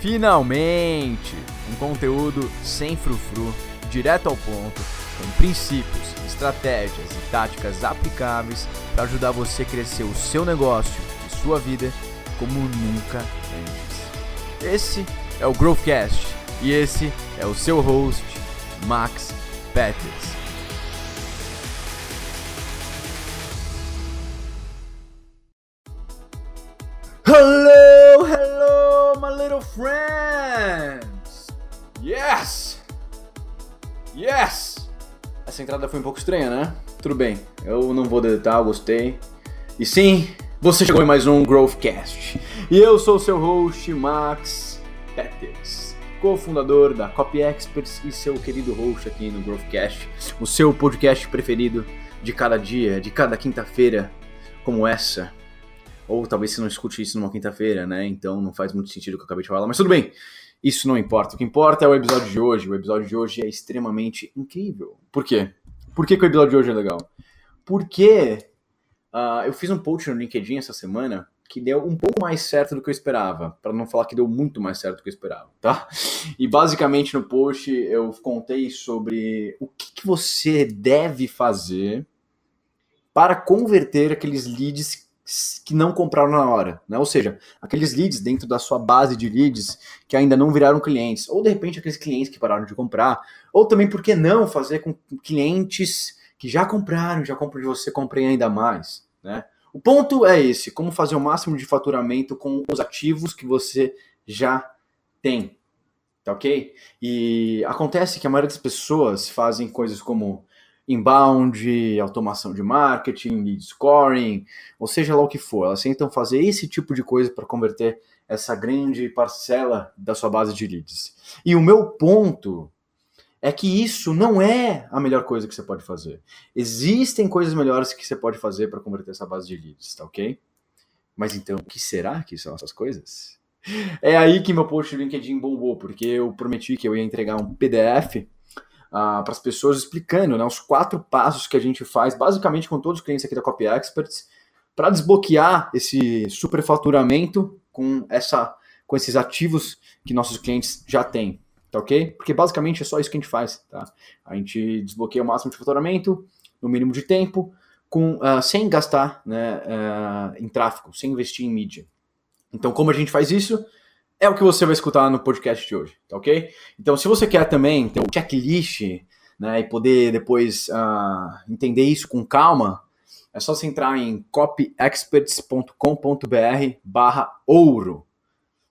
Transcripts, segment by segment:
Finalmente! Um conteúdo sem frufru, direto ao ponto, com princípios, estratégias e táticas aplicáveis para ajudar você a crescer o seu negócio e sua vida como nunca antes. Esse é o Growthcast e esse é o seu host, Max Peters. Hello, friends! Yes! Yes! Essa entrada foi um pouco estranha, né? Tudo bem, eu não vou deletar, gostei. E sim, você chegou em mais um Growthcast. E eu sou o seu host, Max Peters, cofundador da Copy Experts e seu querido host aqui no Growthcast, o seu podcast preferido de cada dia, de cada quinta-feira, como essa, ou talvez você não escute isso numa quinta-feira, né? Então não faz muito sentido o que eu acabei de falar, mas tudo bem. Isso não importa. O que importa é o episódio de hoje. O episódio de hoje é extremamente incrível. Por quê? Por que, que o episódio de hoje é legal? Porque uh, eu fiz um post no LinkedIn essa semana que deu um pouco mais certo do que eu esperava, para não falar que deu muito mais certo do que eu esperava, tá? E basicamente no post eu contei sobre o que, que você deve fazer para converter aqueles leads que não compraram na hora, né? Ou seja, aqueles leads dentro da sua base de leads que ainda não viraram clientes, ou de repente aqueles clientes que pararam de comprar, ou também por que não fazer com clientes que já compraram, já compram de você, comprem ainda mais, né? O ponto é esse, como fazer o máximo de faturamento com os ativos que você já tem, tá ok? E acontece que a maioria das pessoas fazem coisas como inbound, automação de marketing, lead scoring, ou seja lá o que for. Elas tentam fazer esse tipo de coisa para converter essa grande parcela da sua base de leads. E o meu ponto é que isso não é a melhor coisa que você pode fazer. Existem coisas melhores que você pode fazer para converter essa base de leads, tá ok? Mas então, o que será que são essas coisas? É aí que meu post no LinkedIn bombou, porque eu prometi que eu ia entregar um PDF uh, para as pessoas explicando né, os quatro passos que a gente faz, basicamente com todos os clientes aqui da Copy Experts, para desbloquear esse superfaturamento com, essa, com esses ativos que nossos clientes já têm. Tá ok? Porque basicamente é só isso que a gente faz. Tá? A gente desbloqueia o máximo de faturamento, no mínimo de tempo, com, uh, sem gastar né, uh, em tráfego, sem investir em mídia. Então, como a gente faz isso? É o que você vai escutar no podcast de hoje, tá ok? Então, se você quer também ter um checklist né, e poder depois uh, entender isso com calma, é só você entrar em copyexperts.com.br barra ouro,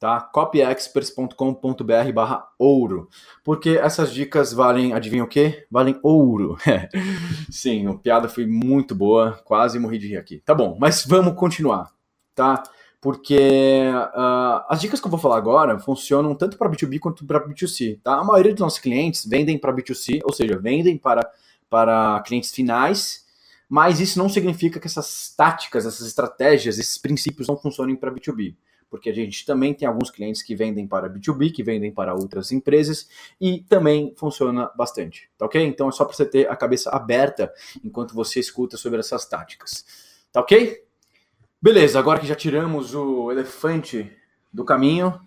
tá? copyexperts.com.br barra ouro, porque essas dicas valem, adivinha o quê? Valem ouro. Sim, a piada foi muito boa, quase morri de rir aqui. Tá bom, mas vamos continuar, tá? Porque uh, as dicas que eu vou falar agora funcionam tanto para B2B quanto para B2C. Tá? A maioria dos nossos clientes vendem para B2C, ou seja, vendem para, para clientes finais, mas isso não significa que essas táticas, essas estratégias, esses princípios não funcionem para B2B. Porque a gente também tem alguns clientes que vendem para B2B, que vendem para outras empresas, e também funciona bastante. Tá ok? Então é só para você ter a cabeça aberta enquanto você escuta sobre essas táticas. Tá ok? Beleza, agora que já tiramos o elefante do caminho,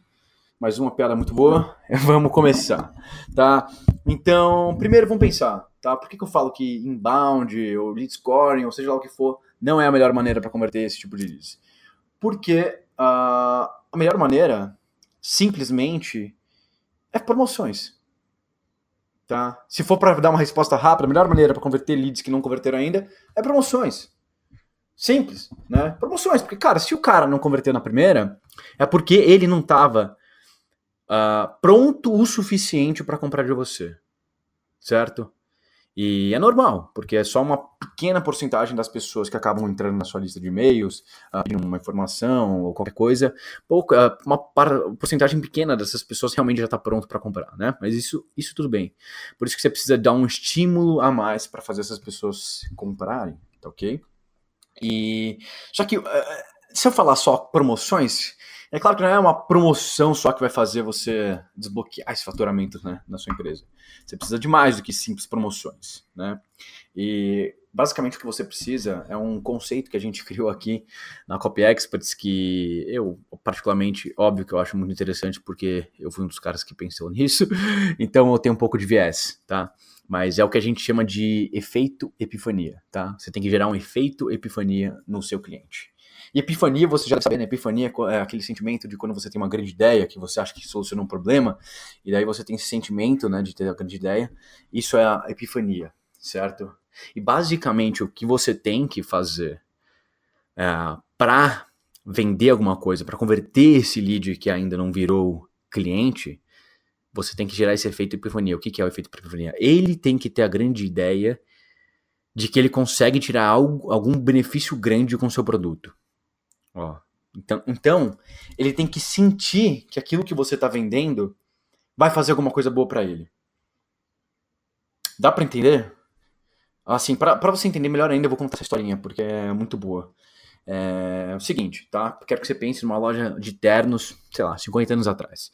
mais uma piada muito boa, vamos começar, tá? Então, primeiro vamos pensar, tá? Por que, que eu falo que inbound ou lead scoring, ou seja lá o que for, não é a melhor maneira para converter esse tipo de leads? Porque uh, a melhor maneira, simplesmente, é promoções. Tá? Se for para dar uma resposta rápida, a melhor maneira para converter leads que não converteram ainda é promoções. Simples, né? Promoções, porque, cara, se o cara não converteu na primeira, é porque ele não estava uh, ah, pronto o suficiente para comprar de você, certo? E é normal, porque é só uma pequena porcentagem das pessoas que acabam entrando na sua lista de e-mails, uh, pedindo uma informação ou qualquer coisa, pouca, uma porcentagem pequena dessas pessoas realmente já está pronto para comprar, né? Mas isso, isso tudo bem. Por isso que você precisa dar um estímulo a mais para fazer essas pessoas comprarem, tá ok? E só que eh, se eu falar só promoções, é claro que não é uma promoção só que vai fazer você desbloquear esse faturamento né, na sua empresa. Você precisa de mais do que simples promoções, né? E basicamente o que você precisa é um conceito que a gente criou aqui na Copy Experts que eu, particularmente, óbvio que eu acho muito interessante porque eu fui um dos caras que pensou nisso, então eu tenho um pouco de viés, tá? Mas é o que a gente chama de efeito epifania, tá? Você tem que gerar um efeito epifania no seu cliente. E epifania, você já sabe, né? Epifania é, é aquele sentimento de quando você tem uma grande ideia, que você acha que soluciona um problema, e daí você tem esse sentimento, né, de ter a grande ideia. Isso é a epifania, certo? E basicamente o que você tem que fazer é, para vender alguma coisa, para converter esse lead que ainda não virou cliente, você tem que gerar esse efeito epifania. O que, que é o efeito epifania? Ele tem que ter a grande ideia de que ele consegue tirar algo, algum benefício grande com o seu produto. Ó, então, então, ele tem que sentir que aquilo que você está vendendo vai fazer alguma coisa boa para ele. Dá para entender? Assim, para você entender melhor ainda, eu vou contar essa historinha, porque é muito boa. É, é o seguinte, tá? Quero que você pense numa loja de ternos, sei lá, 50 anos atrás.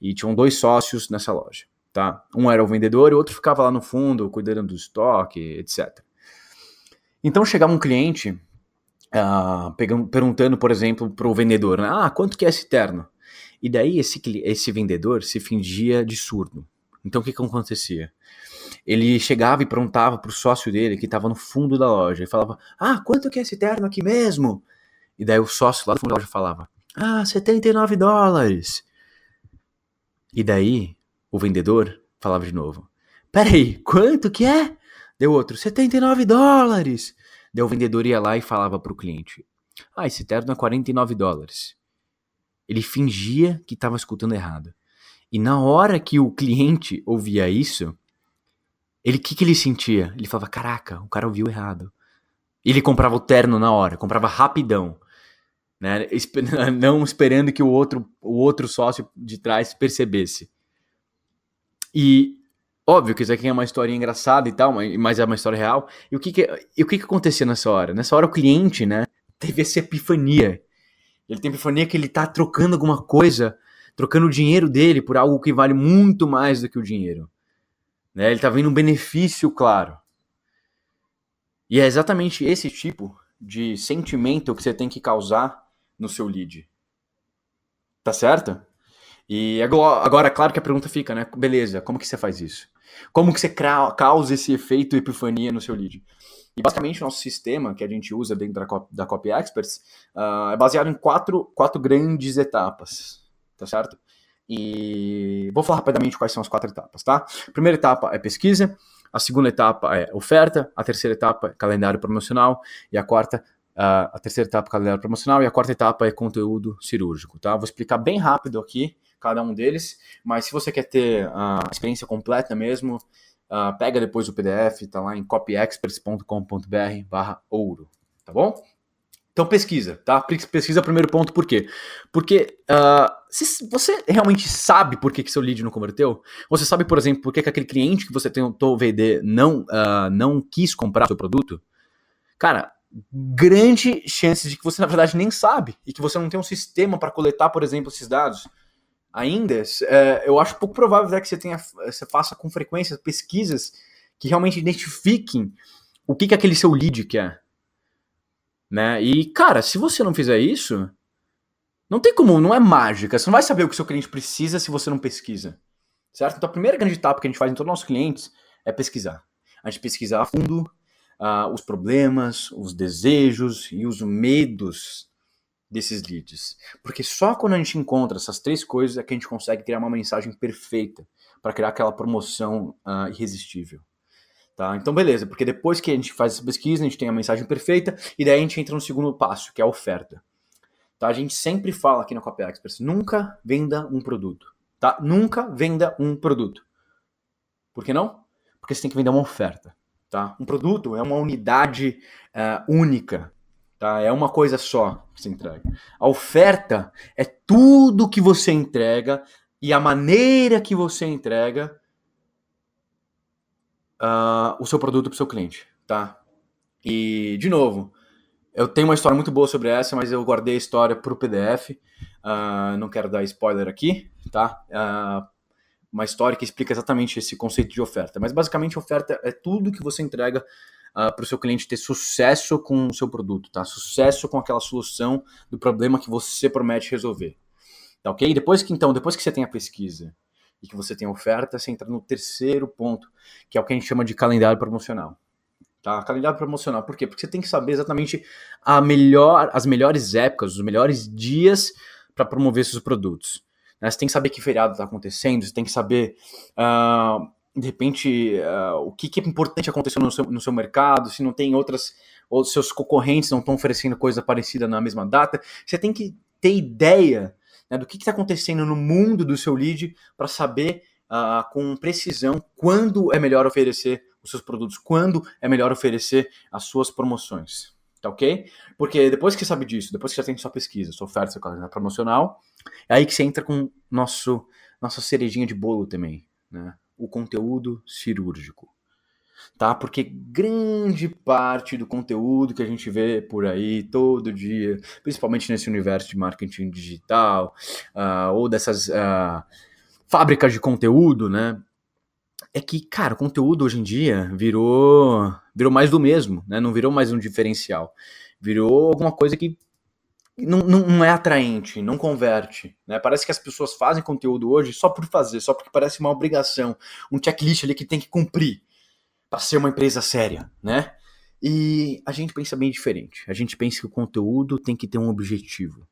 E tinham dois sócios nessa loja, tá? Um era o vendedor e o outro ficava lá no fundo, cuidando do estoque, etc. Então chegava um cliente uh, pegando, perguntando, por exemplo, para o vendedor, né? ah, quanto que é esse terno? E daí esse, esse vendedor se fingia de surdo. Então o que, que acontecia? Ele chegava e perguntava para o sócio dele, que estava no fundo da loja, e falava, ah, quanto que é esse terno aqui mesmo? E daí o sócio lá do fundo da loja falava, ah, 79 dólares. E daí o vendedor falava de novo, peraí, quanto que é? Deu outro, 79 dólares. Daí o vendedor ia lá e falava para o cliente: Ah, esse terno é 49 dólares. Ele fingia que estava escutando errado. E na hora que o cliente ouvia isso, ele que, que ele sentia? Ele falava: Caraca, o cara ouviu errado. E ele comprava o terno na hora, comprava rapidão. Né? Não esperando que o outro, o outro sócio de trás percebesse. E Óbvio que isso aqui é uma história engraçada e tal, mas é uma história real. E o que que, e o que, que acontecia nessa hora? Nessa hora o cliente, né, teve essa epifania. Ele tem epifania que ele tá trocando alguma coisa, trocando o dinheiro dele por algo que vale muito mais do que o dinheiro. Né? Ele tá vendo um benefício claro. E é exatamente esse tipo de sentimento que você tem que causar no seu lead. Tá certo? E agora, claro que a pergunta fica, né? Beleza, como que você faz isso? Como que você causa esse efeito epifania no seu lead? E basicamente o nosso sistema que a gente usa dentro da, Copy, da Copy Experts uh, é baseado em quatro, quatro grandes etapas, tá certo? E vou falar rapidamente quais são as quatro etapas, tá? Primeira etapa é pesquisa, a segunda etapa é oferta, a terceira etapa é calendário promocional e a quarta A terceira etapa é calendário promocional e a quarta etapa é conteúdo cirúrgico, tá? Vou explicar bem rápido aqui cada um deles. Mas se você quer ter a experiência completa mesmo, uh, pega depois o PDF, tá lá em copyexperts.com.br barra ouro, tá bom? Então pesquisa, tá? Pesquisa primeiro ponto, por quê? Porque uh, se você realmente sabe por que, que seu lead não converteu, você sabe, por exemplo, por que, que aquele cliente que você tentou vender não, uh, não quis comprar o seu produto, cara, grande chance de que você, na verdade, nem sabe e que você não tem um sistema para coletar, por exemplo, esses dados ainda, é, eu acho pouco provável né, que você, tenha, você faça com frequência pesquisas que realmente identifiquem o que, que aquele seu lead quer. Né? E, cara, se você não fizer isso, não tem como, não é mágica. Você não vai saber o que o seu cliente precisa se você não pesquisa. Certo? Então a primeira grande etapa que a gente faz em todos os nossos clientes é pesquisar. A gente pesquisa a fundo uh, os problemas, os desejos e os medos desses leads. Porque só quando a gente encontra essas três coisas é que a gente consegue criar uma mensagem perfeita para criar aquela promoção uh, irresistível. Tá? Então, beleza, porque depois que a gente faz essa pesquisa, a gente tem a mensagem perfeita e daí a gente entra no segundo passo, que é a oferta. Tá? A gente sempre fala aqui na Copy Experts, nunca venda um produto. Tá? Nunca venda um produto. Por que não? Porque você tem que vender uma oferta. Tá? Um produto é uma unidade uh, única Tá? É uma coisa só que você entrega. A oferta é tudo que você entrega e a maneira que você entrega uh, o seu produto para o seu cliente, tá? E, de novo, eu tenho uma história muito boa sobre essa, mas eu guardei a história para o PDF. Uh, não quero dar spoiler aqui, tá? Uh, uma história que explica exatamente esse conceito de oferta. Mas, basicamente, oferta é tudo que você entrega uh, para o seu cliente ter sucesso com o seu produto, tá? Sucesso com aquela solução do problema que você promete resolver. Tá ok? Depois que então, depois que você tem a pesquisa e que você tem a oferta, você entra no terceiro ponto, que é o que a gente chama de calendário promocional. Tá? Calendário promocional, por quê? Porque você tem que saber exatamente a melhor, as melhores épocas, os melhores dias para promover seus produtos. Né? Você tem que saber que feriado está acontecendo, você tem que saber, uh, de repente, uh, o que, que, é importante acontecer no seu, no seu mercado, se não tem outras, ou seus concorrentes não estão oferecendo coisa parecida na mesma data. Você tem que ter ideia né, do que está acontecendo no mundo do seu lead para saber uh, com precisão quando é melhor oferecer os seus produtos, quando é melhor oferecer as suas promoções. Tá ok? Porque depois que você sabe disso, depois que já tem sua pesquisa, sua oferta, sua calendário promocional, é aí que você entra com nosso nossa cerejinha de bolo também, né? O conteúdo cirúrgico. Tá? Porque grande parte do conteúdo que a gente vê por aí todo dia, principalmente nesse universo de marketing digital, uh, ou dessas uh, fábricas de conteúdo, né? É que, cara, o conteúdo hoje em dia virou, virou mais do mesmo, né? Não virou mais um diferencial. Virou alguma coisa que não, não é atraente, não converte. Né? Parece que as pessoas fazem conteúdo hoje só por fazer, só porque parece uma obrigação, um checklist ali que tem que cumprir para ser uma empresa séria, né? E a gente pensa bem diferente. A gente pensa que o conteúdo tem que ter um objetivo.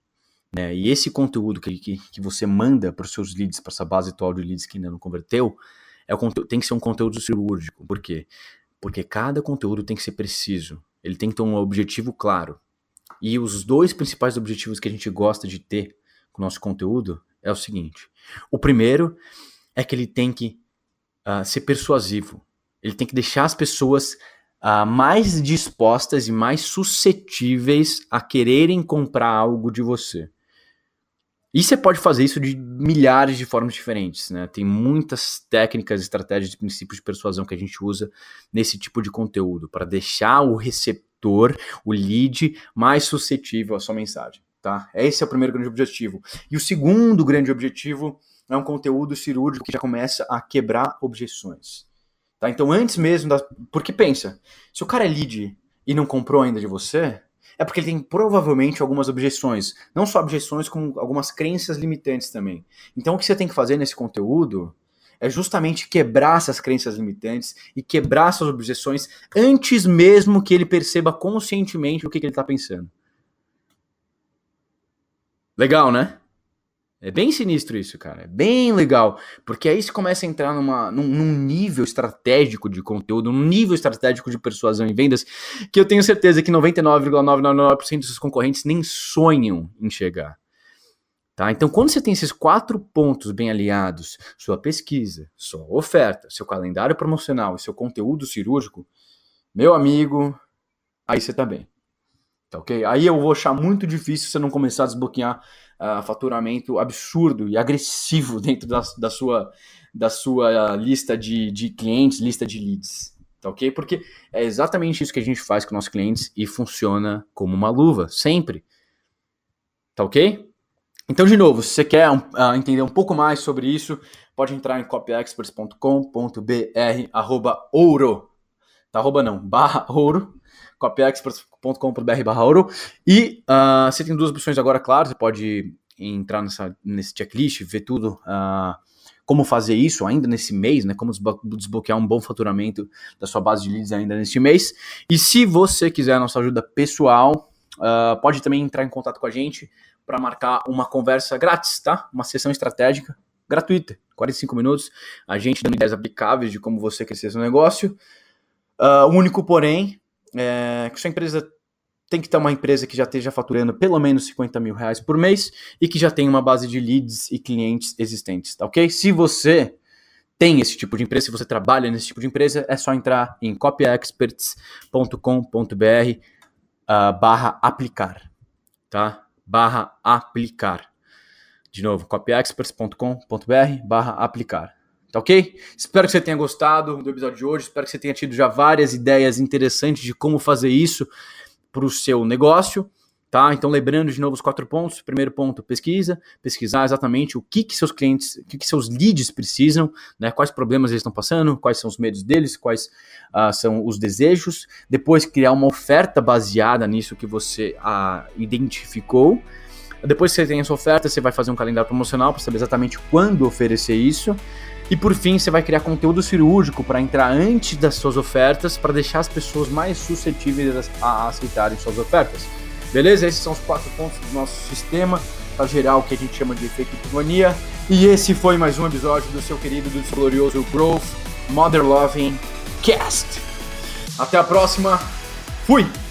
Né? E esse conteúdo que, que, que você manda para os seus leads, para essa base atual de leads que ainda não converteu, é o, tem que ser um conteúdo cirúrgico. Por quê? Porque cada conteúdo tem que ser preciso. Ele tem que ter um objetivo claro. E os dois principais objetivos que a gente gosta de ter com o nosso conteúdo é o seguinte: o primeiro é que ele tem que uh, ser persuasivo. Ele tem que deixar as pessoas uh, mais dispostas e mais suscetíveis a quererem comprar algo de você. E você pode fazer isso de milhares de formas diferentes, né? Tem muitas técnicas, estratégias e princípios de persuasão que a gente usa nesse tipo de conteúdo para deixar o receptor, o lead, mais suscetível à sua mensagem, tá? Esse é o primeiro grande objetivo. E o segundo grande objetivo é um conteúdo cirúrgico que já começa a quebrar objeções. Tá? Então, antes mesmo da. Porque pensa, se o cara é lead e não comprou ainda de você, é porque ele tem provavelmente algumas objeções. Não só objeções, como algumas crenças limitantes também. Então o que você tem que fazer nesse conteúdo é justamente quebrar essas crenças limitantes e quebrar essas objeções antes mesmo que ele perceba conscientemente o que, que ele está pensando. Legal, né? É bem sinistro isso, cara. É bem legal. Porque aí você começa a entrar numa, num, num, nível estratégico de conteúdo, num nível estratégico de persuasão e vendas, que eu tenho certeza que 99,999% dos seus concorrentes nem sonham em chegar. Tá? Então, quando você tem esses quatro pontos bem aliados, sua pesquisa, sua oferta, seu calendário promocional e seu conteúdo cirúrgico, meu amigo, aí você tá bem. Tá ok? Aí eu vou achar muito difícil você não começar a desbloquear uh, faturamento absurdo e agressivo dentro da, da sua, da sua lista de, de clientes, lista de leads. Tá ok? Porque é exatamente isso que a gente faz com nossos clientes e funciona como uma luva, sempre. Tá ok? Então, de novo, se você quer uh, entender um pouco mais sobre isso, pode entrar em copyexperts.com.br arroba ouro. Tá, arroba não, barra ouro copyexperts.com.br barra ouro. E uh, você tem duas opções agora, claro, você pode entrar nessa, nesse checklist, ver tudo, uh, como fazer isso ainda nesse mês, né? Como desbloquear um bom faturamento da sua base de leads ainda neste mês. E se você quiser a nossa ajuda pessoal, uh, pode também entrar em contato com a gente para marcar uma conversa grátis, tá? Uma sessão estratégica gratuita, 45 minutos, a gente dando ideias aplicáveis de como você crescer seu negócio. Uh, o único, porém, é, que sua empresa tem que ter uma empresa que já esteja faturando pelo menos 50 mil reais por mês e que já tenha uma base de leads e clientes existentes, tá ok? Se você tem esse tipo de empresa, se você trabalha nesse tipo de empresa, é só entrar em copyexperts.com.br uh, barra aplicar, tá? Barra aplicar. De novo, copyexperts.com.br barra aplicar. Tá ok? Espero que você tenha gostado do episódio de hoje. Espero que você tenha tido já várias ideias interessantes de como fazer isso para o seu negócio. Tá? Então, lembrando de novo os quatro pontos. Primeiro ponto, pesquisa. Pesquisar exatamente o que, que seus clientes, o que, que seus leads precisam, né? quais problemas eles estão passando, quais são os medos deles, quais uh, são os desejos. Depois, criar uma oferta baseada nisso que você uh, identificou. Depois que você tem essa oferta, você vai fazer um calendário promocional para saber exatamente quando oferecer isso. E por fim, você vai criar conteúdo cirúrgico para entrar antes das suas ofertas, para deixar as pessoas mais suscetíveis a aceitarem suas ofertas. Beleza? Esses são os quatro pontos do nosso sistema para gerar o que a gente chama de efeito pneumonia. E esse foi mais um episódio do seu querido, do seu glorioso Growth Mother Loving Cast. Até a próxima. Fui!